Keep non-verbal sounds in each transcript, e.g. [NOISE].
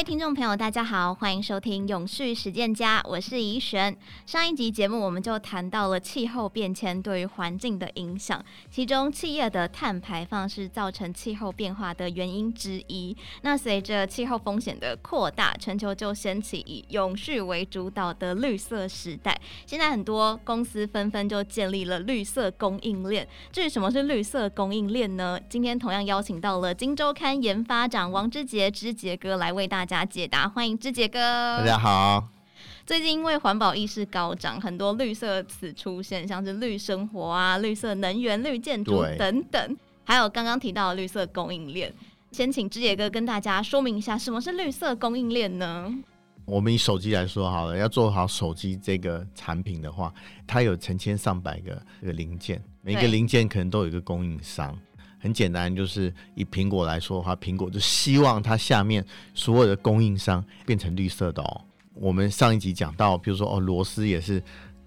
位听众朋友，大家好，欢迎收听《永续实践家》，我是怡璇。上一集节目我们就谈到了气候变迁对于环境的影响，其中企业的碳排放是造成气候变化的原因之一。那随着气候风险的扩大，全球就掀起以永续为主导的绿色时代。现在很多公司纷纷就建立了绿色供应链。至于什么是绿色供应链呢？今天同样邀请到了《金周刊》研发长王之杰之杰哥来为大大家解答，欢迎志杰哥。大家好。最近因为环保意识高涨，很多绿色词出现，像是绿生活啊、绿色能源、绿建筑等等，还有刚刚提到的绿色供应链。先请志杰哥跟大家说明一下，什么是绿色供应链呢？我们以手机来说好了，要做好手机这个产品的话，它有成千上百个这个零件，每个零件可能都有一个供应商。很简单，就是以苹果来说的话，苹果就希望它下面所有的供应商变成绿色的哦。我们上一集讲到，比如说哦，螺丝也是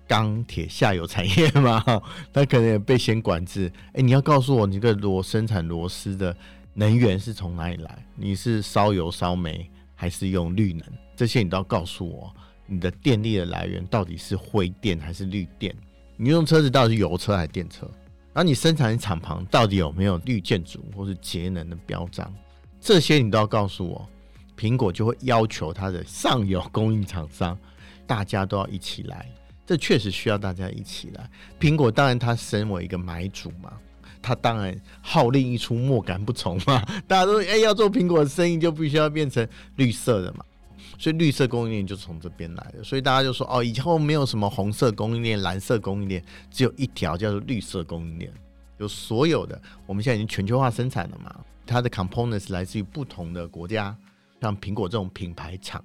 钢铁下游产业嘛，[LAUGHS] 它可能也被先管制。哎，你要告诉我，你这个螺生产螺丝的能源是从哪里来？你是烧油烧煤，还是用绿能？这些你都要告诉我。你的电力的来源到底是灰电还是绿电？你用车子到底是油车还是电车？然后你生产厂旁到底有没有绿建筑或是节能的标章？这些你都要告诉我。苹果就会要求它的上游供应厂商，大家都要一起来。这确实需要大家一起来。苹果当然它身为一个买主嘛，它当然号令一出，莫敢不从嘛。[LAUGHS] 大家都哎要做苹果的生意，就必须要变成绿色的嘛。所以绿色供应链就从这边来的，所以大家就说哦，以后没有什么红色供应链、蓝色供应链，只有一条叫做绿色供应链。有所有的，我们现在已经全球化生产了嘛，它的 components 来自于不同的国家，像苹果这种品牌厂，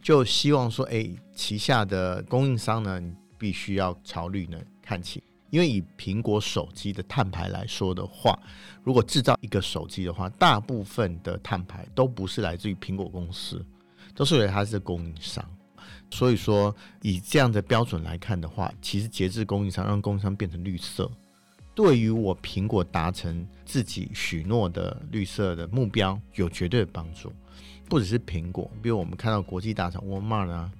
就希望说，哎，旗下的供应商呢，你必须要朝绿能看齐，因为以苹果手机的碳排来说的话，如果制造一个手机的话，大部分的碳排都不是来自于苹果公司。都是以为它是供应商，所以说以这样的标准来看的话，其实节制供应商，让供应商变成绿色，对于我苹果达成自己许诺的绿色的目标有绝对的帮助。不只是苹果，比如我们看到国际大厂沃尔玛啊、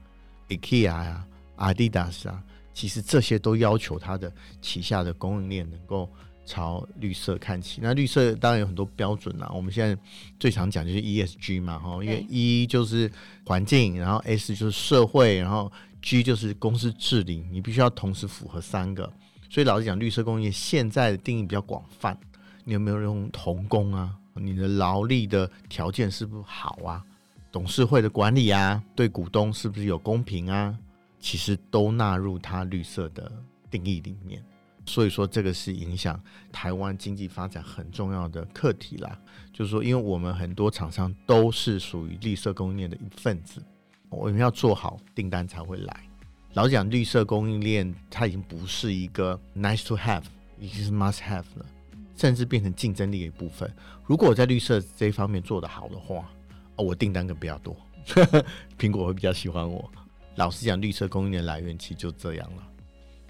IKEA 啊、阿迪达斯啊，其实这些都要求它的旗下的供应链能够。朝绿色看齐，那绿色当然有很多标准啦。我们现在最常讲就是 ESG 嘛，哈，因为 E 就是环境，然后 S 就是社会，然后 G 就是公司治理，你必须要同时符合三个。所以老实讲，绿色工业现在的定义比较广泛。你有没有用童工啊？你的劳力的条件是不是好啊？董事会的管理啊，对股东是不是有公平啊？其实都纳入它绿色的定义里面。所以说，这个是影响台湾经济发展很重要的课题啦。就是说，因为我们很多厂商都是属于绿色供应链的一份子，我们要做好订单才会来。老实讲，绿色供应链它已经不是一个 nice to have，已经是 must have 了，甚至变成竞争力的一部分。如果我在绿色这一方面做得好的话，哦，我订单更比较多，[LAUGHS] 苹果会比较喜欢我。老实讲，绿色供应链来源其实就这样了。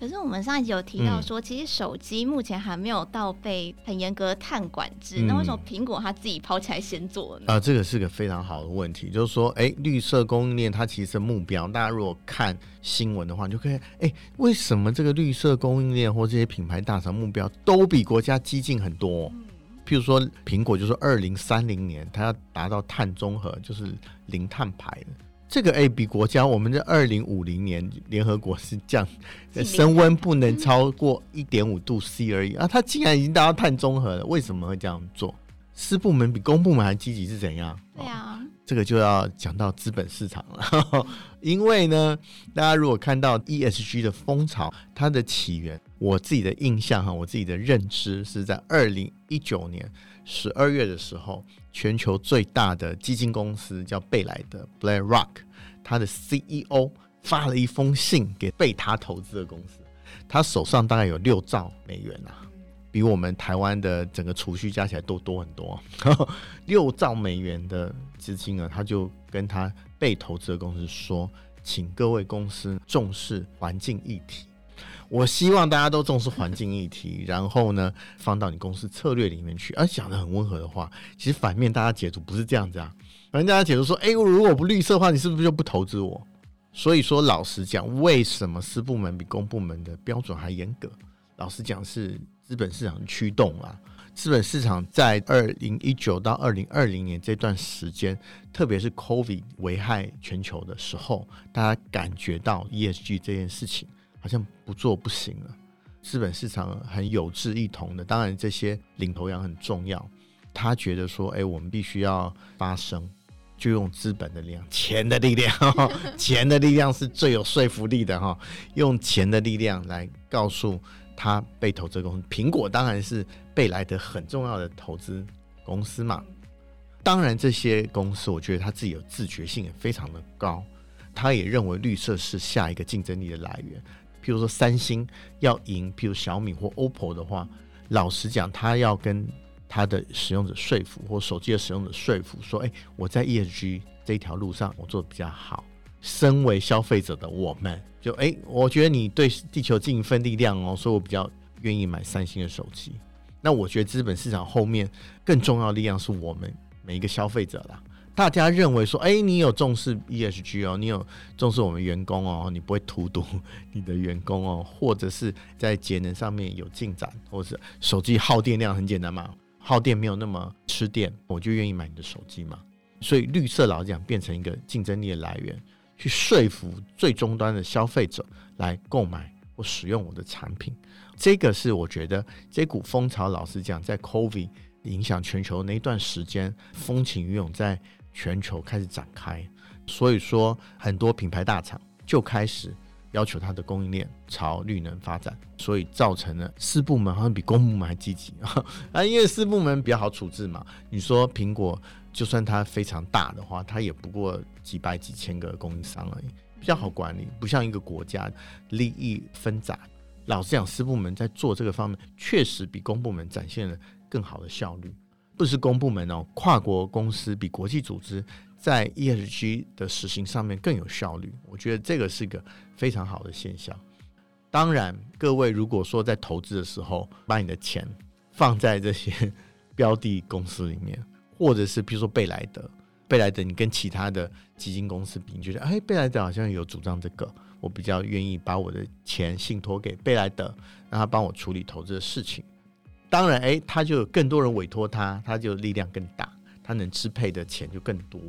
可是我们上一集有提到说，其实手机目前还没有到被很严格的碳管制，嗯、那为什么苹果它自己跑起来先做呢？啊、呃，这个是个非常好的问题，就是说，哎，绿色供应链它其实目标，大家如果看新闻的话，你就可以，哎，为什么这个绿色供应链或这些品牌大厂目标都比国家激进很多？嗯、譬如说，苹果就是二零三零年它要达到碳中和，就是零碳排的。这个 A 比国家，我们在二零五零年联合国是降升温不能超过一点五度 C 而已。啊，它竟然已经达到碳中和了，为什么会这样做？私部门比公部门还积极是怎样？对啊、哦，这个就要讲到资本市场了，[LAUGHS] 因为呢，大家如果看到 ESG 的风潮，它的起源，我自己的印象哈，我自己的认知是在二零一九年十二月的时候。全球最大的基金公司叫贝莱德 （BlackRock），他的 CEO 发了一封信给被他投资的公司，他手上大概有六兆美元啊，比我们台湾的整个储蓄加起来都多很多。[LAUGHS] 六兆美元的资金啊，他就跟他被投资的公司说，请各位公司重视环境议题。我希望大家都重视环境议题，然后呢，放到你公司策略里面去。而、讲得很温和的话，其实反面大家解读不是这样子啊。反正大家解读说，哎、欸，如果不绿色的话，你是不是就不投资我？所以说，老实讲，为什么私部门比公部门的标准还严格？老实讲，是资本市场驱动啊。资本市场在二零一九到二零二零年这段时间，特别是 COVID 危害全球的时候，大家感觉到 ESG 这件事情好像不做不行了。资本市场很有志一同的，当然这些领头羊很重要。他觉得说，哎，我们必须要发声，就用资本的力量、钱的力量，[LAUGHS] 钱的力量是最有说服力的哈。用钱的力量来告诉他被投资公司，苹果当然是贝莱德很重要的投资公司嘛。当然，这些公司我觉得他自己有自觉性也非常的高，他也认为绿色是下一个竞争力的来源。譬如说，三星要赢，譬如小米或 OPPO 的话，老实讲，他要跟他的使用者说服，或手机的使用者说服，说：“哎，我在 ESG 这条路上，我做的比较好。身为消费者的我们，就哎，我觉得你对地球尽一份力量哦，所以我比较愿意买三星的手机。那我觉得资本市场后面更重要力量是我们每一个消费者啦。”大家认为说，哎、你有重视 ESG 哦，你有重视我们员工哦，你不会荼毒你的员工哦，或者是在节能上面有进展，或者是手机耗电量很简单嘛，耗电没有那么吃电，我就愿意买你的手机嘛。所以绿色老讲变成一个竞争力的来源，去说服最终端的消费者来购买或使用我的产品。这个是我觉得这股风潮，老实讲，在 COVID 影响全球那一段时间，风起云涌在。全球开始展开，所以说很多品牌大厂就开始要求它的供应链朝绿能发展，所以造成了私部门好像比公部门还积极 [LAUGHS] 啊，因为私部门比较好处置嘛。你说苹果就算它非常大的话，它也不过几百几千个供应商而已，比较好管理，不像一个国家利益分杂。老实讲，私部门在做这个方面确实比公部门展现了更好的效率。不是公部门哦，跨国公司比国际组织在 ESG 的实行上面更有效率。我觉得这个是个非常好的现象。当然，各位如果说在投资的时候，把你的钱放在这些 [LAUGHS] 标的公司里面，或者是比如说贝莱德，贝莱德你跟其他的基金公司比，你觉得哎，贝莱德好像有主张这个，我比较愿意把我的钱信托给贝莱德，让他帮我处理投资的事情。当然，哎，他就有更多人委托他，他就力量更大，他能支配的钱就更多，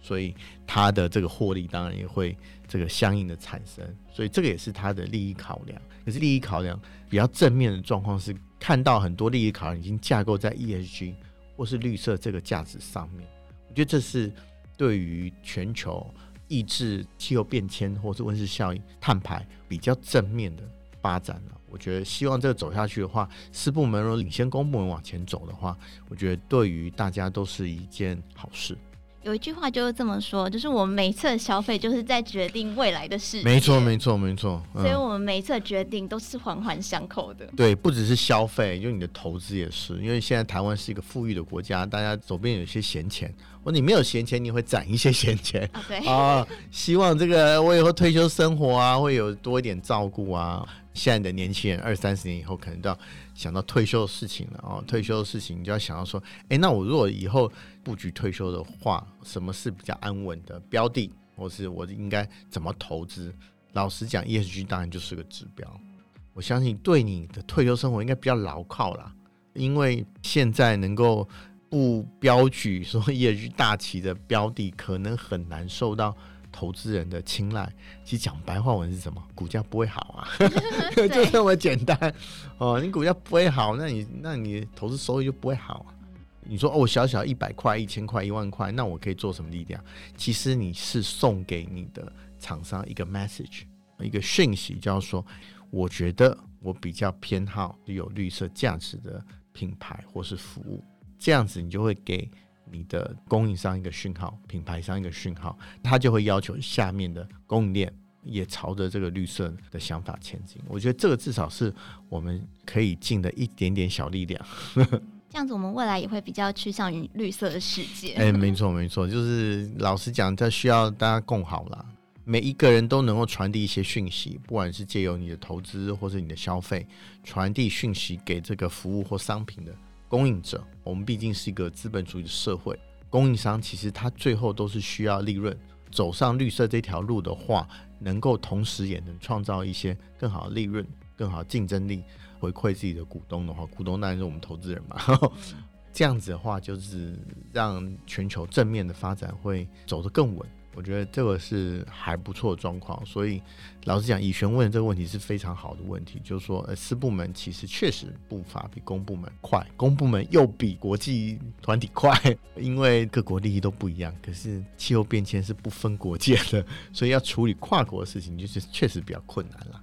所以他的这个获利当然也会这个相应的产生，所以这个也是他的利益考量。可是利益考量比较正面的状况是，看到很多利益考量已经架构在 ESG 或是绿色这个价值上面，我觉得这是对于全球抑制气候变迁或是温室效应、碳排比较正面的发展了。我觉得希望这个走下去的话，私部门如果领先公部门往前走的话，我觉得对于大家都是一件好事。有一句话就是这么说，就是我们每一次的消费就是在决定未来的事情。没错，没错，没错。所以我们每一次的决定都是环环相扣的。对，不只是消费，就你的投资也是。因为现在台湾是一个富裕的国家，大家手边有些闲钱，或你没有闲钱，你会攒一些闲钱啊。对啊，希望这个我以后退休生活啊，会有多一点照顾啊。现在的年轻人二三十年以后可能都要想到退休的事情了哦，退休的事情你就要想到说，哎，那我如果以后布局退休的话，什么是比较安稳的标的，或是我应该怎么投资？老实讲，ESG 当然就是个指标。我相信对你的退休生活应该比较牢靠啦，因为现在能够不标举说 ESG 大旗的标的，可能很难受到。投资人的青睐，其实讲白话文是什么？股价不会好啊，[LAUGHS] [LAUGHS] 就这么简单哦。你股价不会好，那你那你投资收益就不会好啊。你说哦，小小一百块、一千块、一万块，那我可以做什么力量？其实你是送给你的厂商一个 message，一个讯息，叫说我觉得我比较偏好有绿色价值的品牌或是服务，这样子你就会给。你的供应商一个讯号，品牌商一个讯号，他就会要求下面的供应链也朝着这个绿色的想法前进。我觉得这个至少是我们可以尽的一点点小力量。[LAUGHS] 这样子，我们未来也会比较趋向于绿色的世界。哎，没错没错，就是老实讲，这需要大家共好啦。每一个人都能够传递一些讯息，不管是借由你的投资或者你的消费，传递讯息给这个服务或商品的。供应者，我们毕竟是一个资本主义的社会，供应商其实他最后都是需要利润，走上绿色这条路的话，能够同时也能创造一些更好的利润、更好的竞争力，回馈自己的股东的话，股东当然是我们投资人嘛。[LAUGHS] 这样子的话，就是让全球正面的发展会走得更稳。我觉得这个是还不错的状况，所以老实讲，以璇问的这个问题是非常好的问题，就是说，呃，私部门其实确实步伐比公部门快，公部门又比国际团体快，[LAUGHS] 因为各国利益都不一样。可是气候变迁是不分国界的，所以要处理跨国的事情，就是确实比较困难了。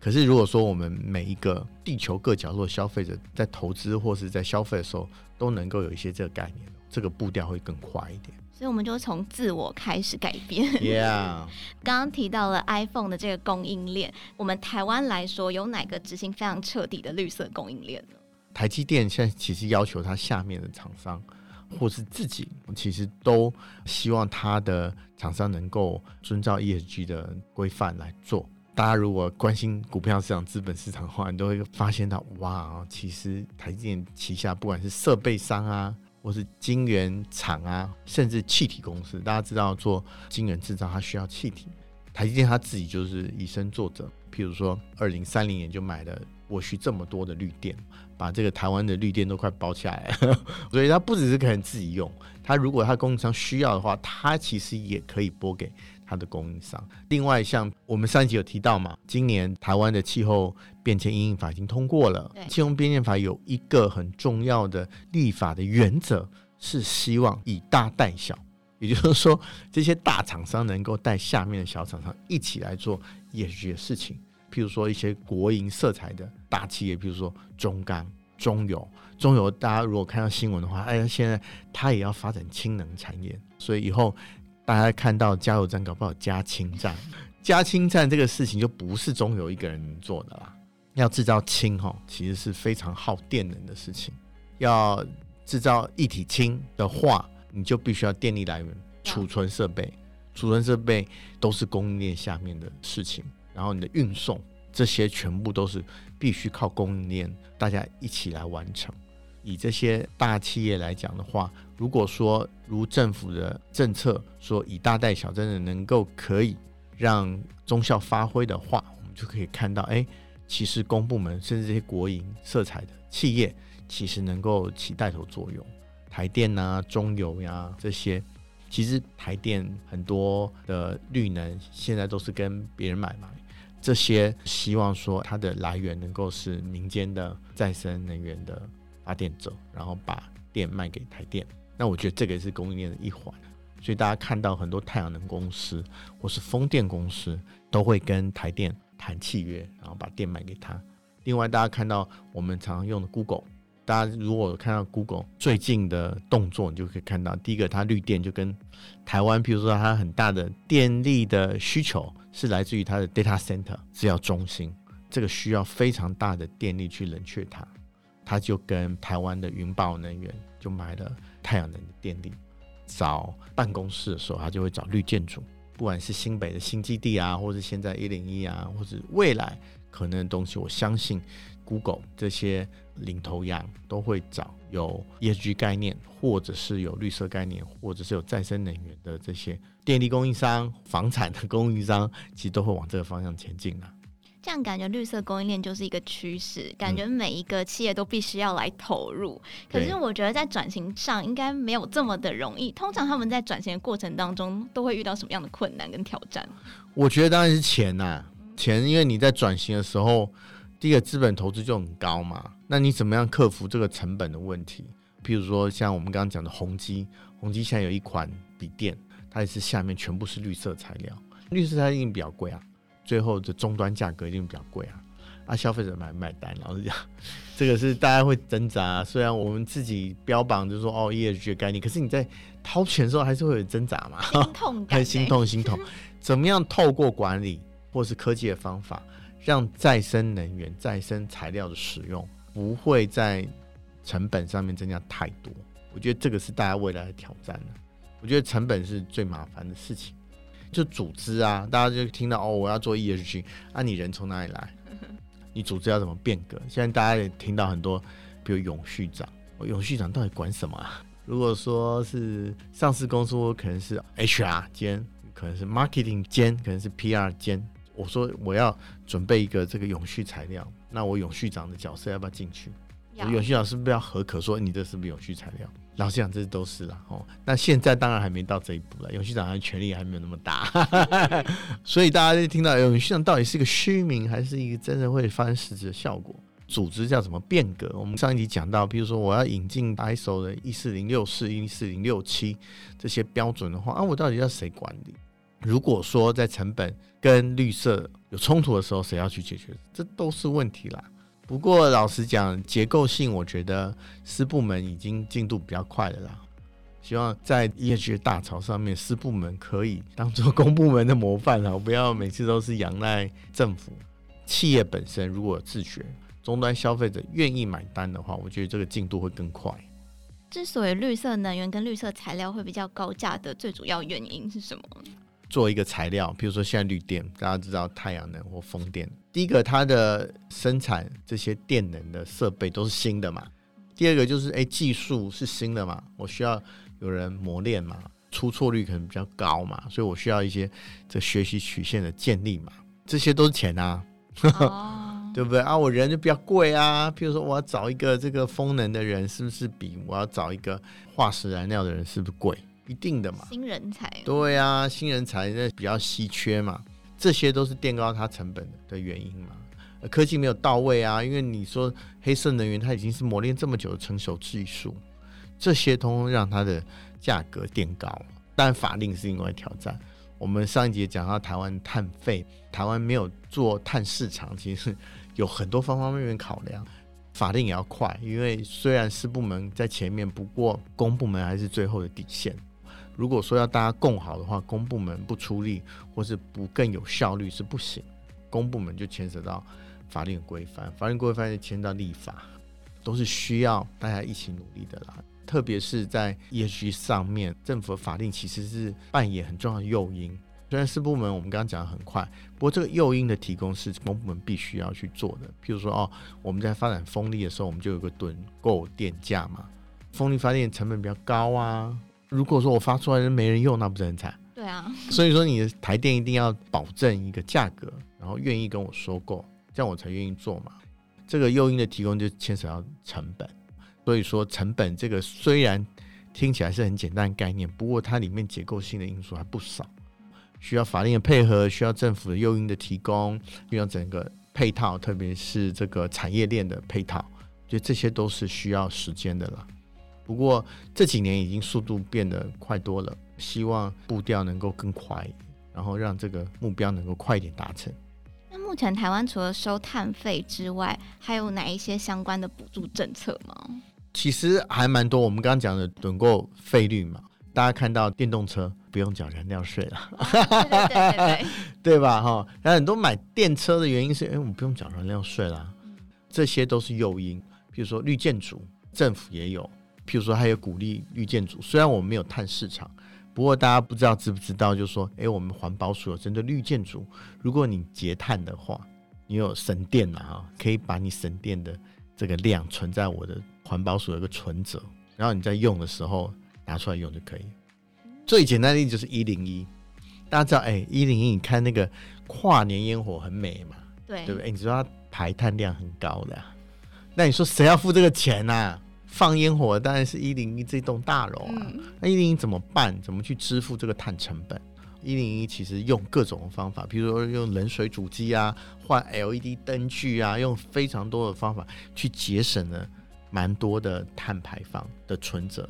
可是如果说我们每一个地球各角落消费者在投资或是在消费的时候，都能够有一些这个概念，这个步调会更快一点。所以我们就从自我开始改变。Yeah，[LAUGHS] 刚刚提到了 iPhone 的这个供应链，我们台湾来说，有哪个执行非常彻底的绿色供应链呢？台积电现在其实要求它下面的厂商，或是自己，其实都希望它的厂商能够遵照 ESG 的规范来做。大家如果关心股票市场、资本市场的话，你都会发现到，哇，其实台积电旗下不管是设备商啊。或是晶圆厂啊，甚至气体公司，大家知道做晶圆制造，它需要气体。台积电它自己就是以身作则，譬如说，二零三零年就买了我需这么多的绿电，把这个台湾的绿电都快包起来。[LAUGHS] 所以它不只是可能自己用，它如果它供应商需要的话，它其实也可以拨给。它的供应商。另外，像我们上一集有提到嘛，今年台湾的气候变迁因应法已经通过了。气候变迁法有一个很重要的立法的原则，是希望以大带小，也就是说，这些大厂商能够带下面的小厂商一起来做 ESG 的事情。譬如说，一些国营色彩的大企业，譬如说中钢、中油、中油，大家如果看到新闻的话，哎呀，现在它也要发展氢能产业，所以以后。大家看到加油站搞不好加氢站，加氢站这个事情就不是中油一个人能做的啦。要制造氢哈，其实是非常耗电能的事情。要制造一体氢的话，你就必须要电力来源、储存设备、储存设备都是供应链下面的事情。然后你的运送这些全部都是必须靠供应链大家一起来完成。以这些大企业来讲的话，如果说如政府的政策说以大带小，真的能够可以让中效发挥的话，我们就可以看到，哎，其实公部门甚至这些国营色彩的企业，其实能够起带头作用。台电、啊、中油呀、这些，其实台电很多的绿能现在都是跟别人买卖，这些希望说它的来源能够是民间的再生能源的。发电者，然后把电卖给台电，那我觉得这个也是供应链的一环。所以大家看到很多太阳能公司或是风电公司都会跟台电谈契约，然后把电卖给他。另外，大家看到我们常常用的 Google，大家如果看到 Google 最近的动作，你就可以看到，第一个它绿电就跟台湾，譬如说它很大的电力的需求是来自于它的 data center 资料中心，这个需要非常大的电力去冷却它。他就跟台湾的云豹能源就买了太阳能的电力，找办公室的时候，他就会找绿建筑，不管是新北的新基地啊，或者现在一零一啊，或者未来可能的东西，我相信 Google 这些领头羊都会找有 ESG 概念，或者是有绿色概念，或者是有再生能源的这些电力供应商、房产的供应商，其实都会往这个方向前进了。这样感觉绿色供应链就是一个趋势，感觉每一个企业都必须要来投入。嗯、可是我觉得在转型上应该没有这么的容易。通常他们在转型的过程当中都会遇到什么样的困难跟挑战？我觉得当然是钱呐、啊，钱，因为你在转型的时候，第一个资本投资就很高嘛。那你怎么样克服这个成本的问题？譬如说像我们刚刚讲的宏基，宏基现在有一款笔电，它也是下面全部是绿色材料，绿色材料一定比较贵啊。最后的终端价格一定比较贵啊，啊，消费者买买单，老实讲，[LAUGHS] 这个是大家会挣扎啊。虽然我们自己标榜就是说哦 ESG 的概念，可是你在掏钱的时候还是会有挣扎嘛，[LAUGHS] [LAUGHS] 心痛，很心痛心痛。怎么样透过管理或是科技的方法，让再生能源、再生材料的使用不会在成本上面增加太多？我觉得这个是大家未来的挑战。我觉得成本是最麻烦的事情。就组织啊，大家就听到哦，我要做 ESG，啊，你人从哪里来？[LAUGHS] 你组织要怎么变革？现在大家也听到很多，比如永续长，永续长到底管什么啊？如果说是上市公司，我可能是 HR 兼，可能是 marketing 兼，可能是 PR 兼。我说我要准备一个这个永续材料，那我永续长的角色要不要进去？永续长是不要合可说你这是不是永续材料？老实讲，这都是了哦。那现在当然还没到这一步了，永续长的权力还没有那么大，所以大家就听到永续长到底是一个虚名，还是一个真的会发生实质的效果？组织叫怎么变革？我们上一集讲到，比如说我要引进 ISO 的一四零六四、一四零六七这些标准的话，啊，我到底要谁管理？如果说在成本跟绿色有冲突的时候，谁要去解决？这都是问题啦。不过老实讲，结构性我觉得私部门已经进度比较快了啦。希望在 ESG 大潮上面，私部门可以当做公部门的模范啊，不要每次都是仰赖政府。企业本身如果自觉，终端消费者愿意买单的话，我觉得这个进度会更快。之所以绿色能源跟绿色材料会比较高价的最主要原因是什么？做一个材料，比如说现在绿电，大家知道太阳能或风电。第一个，它的生产这些电能的设备都是新的嘛。第二个就是，哎，技术是新的嘛，我需要有人磨练嘛，出错率可能比较高嘛，所以我需要一些这学习曲线的建立嘛，这些都是钱啊，[LAUGHS] 对不对啊？我人就比较贵啊。譬如说，我要找一个这个风能的人，是不是比我要找一个化石燃料的人是不是贵？一定的嘛，新人才。对啊，新人才那比较稀缺嘛，这些都是垫高它成本的原因嘛。科技没有到位啊，因为你说黑色能源它已经是磨练这么久的成熟技术，这些通通让它的价格垫高。但法令是另外挑战。我们上一节讲到台湾碳费，台湾没有做碳市场，其实有很多方方面面考量。法令也要快，因为虽然私部门在前面，不过公部门还是最后的底线。如果说要大家共好的话，公部门不出力或是不更有效率是不行。公部门就牵扯到法令规范，法令规范就牵扯到立法，都是需要大家一起努力的啦。特别是在 ESG 上面，政府的法令其实是扮演很重要的诱因。虽然私部门我们刚刚讲得很快，不过这个诱因的提供是公部门必须要去做的。譬如说哦，我们在发展风力的时候，我们就有个趸购电价嘛，风力发电成本比较高啊。如果说我发出来的没人用，那不是很惨？对啊，所以说你的台电一定要保证一个价格，然后愿意跟我收购，这样我才愿意做嘛。这个诱因的提供就牵扯到成本，所以说成本这个虽然听起来是很简单的概念，不过它里面结构性的因素还不少，需要法令的配合，需要政府的诱因的提供，需要整个配套，特别是这个产业链的配套，就这些都是需要时间的了。不过这几年已经速度变得快多了，希望步调能够更快，然后让这个目标能够快一点达成。那目前台湾除了收碳费之外，还有哪一些相关的补助政策吗？其实还蛮多。我们刚刚讲的趸购费率嘛，大家看到电动车不用缴燃料税了，对对对对，[LAUGHS] 对吧？哈，然后很多买电车的原因是，哎，我们不用缴燃料税啦，这些都是诱因。比如说绿建筑，政府也有。譬如说，还有鼓励绿建筑。虽然我们没有碳市场，不过大家不知道知不知道，就是说，诶、欸，我们环保署有针对绿建筑，如果你节碳的话，你有省电了哈，可以把你省电的这个量存在我的环保署有个存折，然后你在用的时候拿出来用就可以。最简单的例子就是一零一，大家知道，诶，一零一，你看那个跨年烟火很美嘛，对，对不对？你知道它排碳量很高的，那你说谁要付这个钱呢、啊？放烟火当然是一零一这栋大楼啊，那一零一怎么办？怎么去支付这个碳成本？一零一其实用各种方法，比如说用冷水主机啊，换 LED 灯具啊，用非常多的方法去节省了蛮多的碳排放的存折。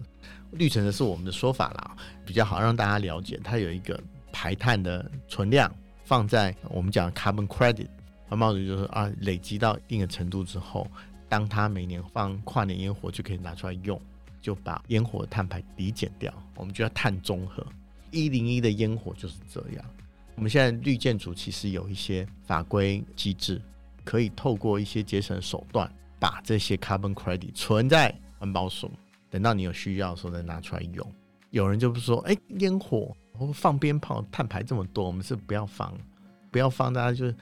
绿存折是我们的说法啦，比较好让大家了解，它有一个排碳的存量放在我们讲 carbon credit，环保署就是啊，累积到一定的程度之后。当他每年放跨年烟火，就可以拿出来用，就把烟火碳排抵减掉。我们就要碳中和。一零一的烟火就是这样。我们现在绿建筑其实有一些法规机制，可以透过一些节省手段，把这些 carbon credit 存在环保署，等到你有需要的时候再拿出来用。有人就不说，哎，烟火或放鞭炮，碳排这么多，我们是不要放，不要放，大家就一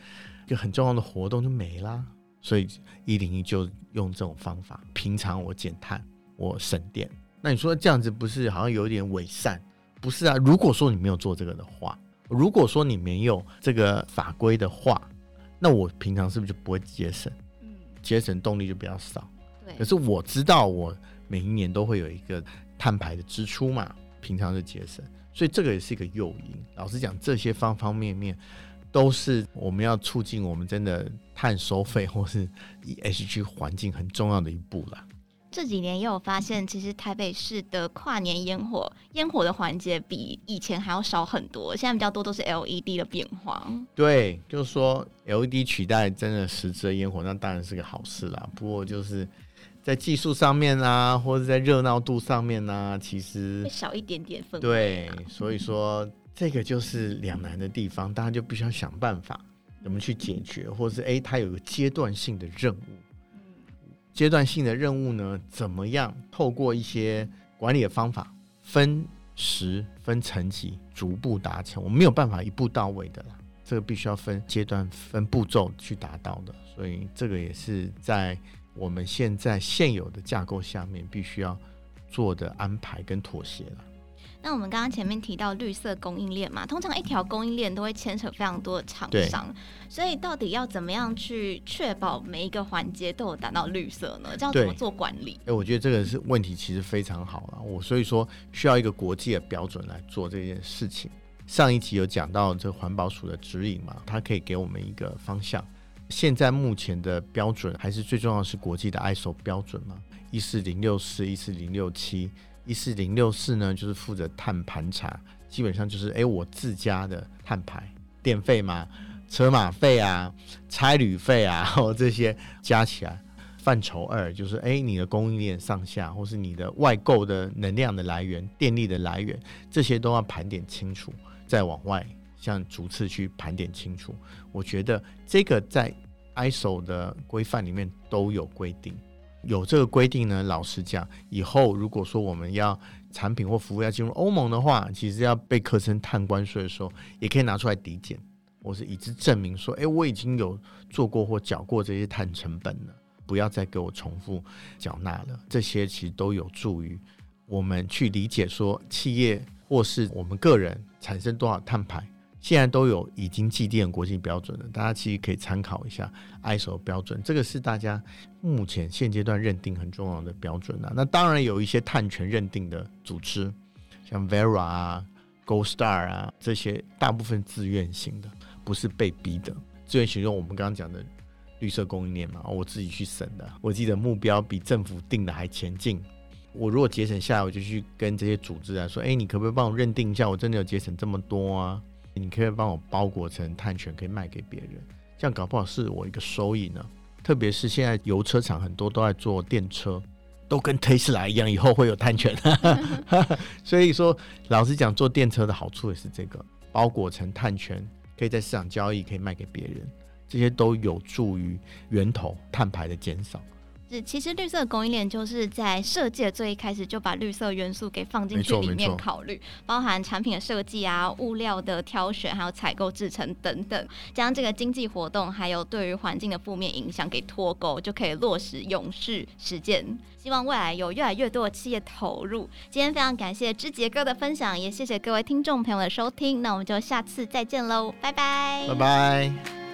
个很重要的活动就没啦。所以一零一就用这种方法，平常我减碳，我省电，那你说这样子不是好像有点伪善？不是啊，如果说你没有做这个的话，如果说你没有这个法规的话，那我平常是不是就不会节省？嗯，节省动力就比较少。对。可是我知道我每一年都会有一个碳排的支出嘛，平常就节省，所以这个也是一个诱因。老实讲，这些方方面面都是我们要促进我们真的碳收费 [LAUGHS] 或是 ESG 环境很重要的一步啦。这几年也有发现，其实台北市的跨年烟火烟火的环节比以前还要少很多，现在比较多都是 LED 的变化。对，就是说 LED 取代真的实质的烟火，那当然是个好事啦。不过就是在技术上面啊，或者在热闹度上面啊，其实会少一点点氛围。对，所以说这个就是两难的地方，大家就必须要想办法怎么去解决，或者是哎，它有个阶段性的任务。阶段性的任务呢，怎么样透过一些管理的方法，分时分层级逐步达成？我们没有办法一步到位的啦，这个必须要分阶段、分步骤去达到的。所以这个也是在我们现在现有的架构下面必须要做的安排跟妥协了。那我们刚刚前面提到绿色供应链嘛，通常一条供应链都会牵扯非常多的厂商，所以到底要怎么样去确保每一个环节都有达到绿色呢？这样怎么做管理？哎，我觉得这个是问题，其实非常好了。我所以说需要一个国际的标准来做这件事情。上一集有讲到这个环保署的指引嘛，它可以给我们一个方向。现在目前的标准还是最重要的是国际的 ISO 标准嘛，一四零六四、一四零六七。一四零六四呢，就是负责碳盘查，基本上就是哎，我自家的碳排、电费嘛、车马费啊、差旅费啊，[LAUGHS] 这些加起来，范畴二就是哎，你的供应链上下，或是你的外购的能量的来源、电力的来源，这些都要盘点清楚，再往外向逐次去盘点清楚。我觉得这个在 ISO 的规范里面都有规定。有这个规定呢，老实讲，以后如果说我们要产品或服务要进入欧盟的话，其实要被课征碳关税的时候，也可以拿出来抵减，或是以之证明说，哎，我已经有做过或缴过这些碳成本了，不要再给我重复缴纳了。这些其实都有助于我们去理解说，企业或是我们个人产生多少碳排。现在都有已经既定国际标准了，大家其实可以参考一下 ISO 标准，这个是大家目前现阶段认定很重要的标准啊。那当然有一些碳权认定的组织，像 Vera 啊、GoStar 啊这些，大部分自愿型的，不是被逼的。自愿型用我们刚刚讲的绿色供应链嘛，我自己去审的。我记得目标比政府定的还前进。我如果节省下来，我就去跟这些组织来说，哎，你可不可以帮我认定一下，我真的有节省这么多啊？你可以帮我包裹成碳权，可以卖给别人，这样搞不好是我一个收益呢。特别是现在油车厂很多都在做电车，都跟特斯拉一样，以后会有碳权。[LAUGHS] 所以说，老实讲，做电车的好处也是这个，包裹成碳权，可以在市场交易，可以卖给别人，这些都有助于源头碳排的减少。是，其实绿色供应链就是在设计的最一开始就把绿色元素给放进去里面考虑，包含产品的设计啊、物料的挑选，还有采购制成等等，将这个经济活动还有对于环境的负面影响给脱钩，就可以落实永续实践。希望未来有越来越多的企业投入。今天非常感谢志杰哥的分享，也谢谢各位听众朋友的收听，那我们就下次再见喽，拜拜，拜拜。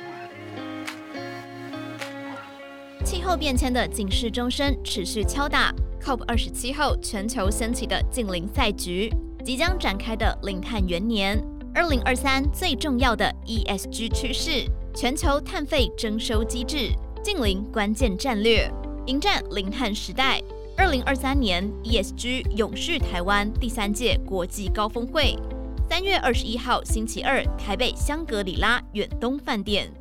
气候变迁的警示钟声持续敲打，COP 二十七后全球掀起的净零赛局，即将展开的零碳元年，二零二三最重要的 ESG 趋势，全球碳费征收机制，净零关键战略，迎战零碳时代。二零二三年 ESG 永续台湾第三届国际高峰会，三月二十一号星期二，台北香格里拉远东饭店。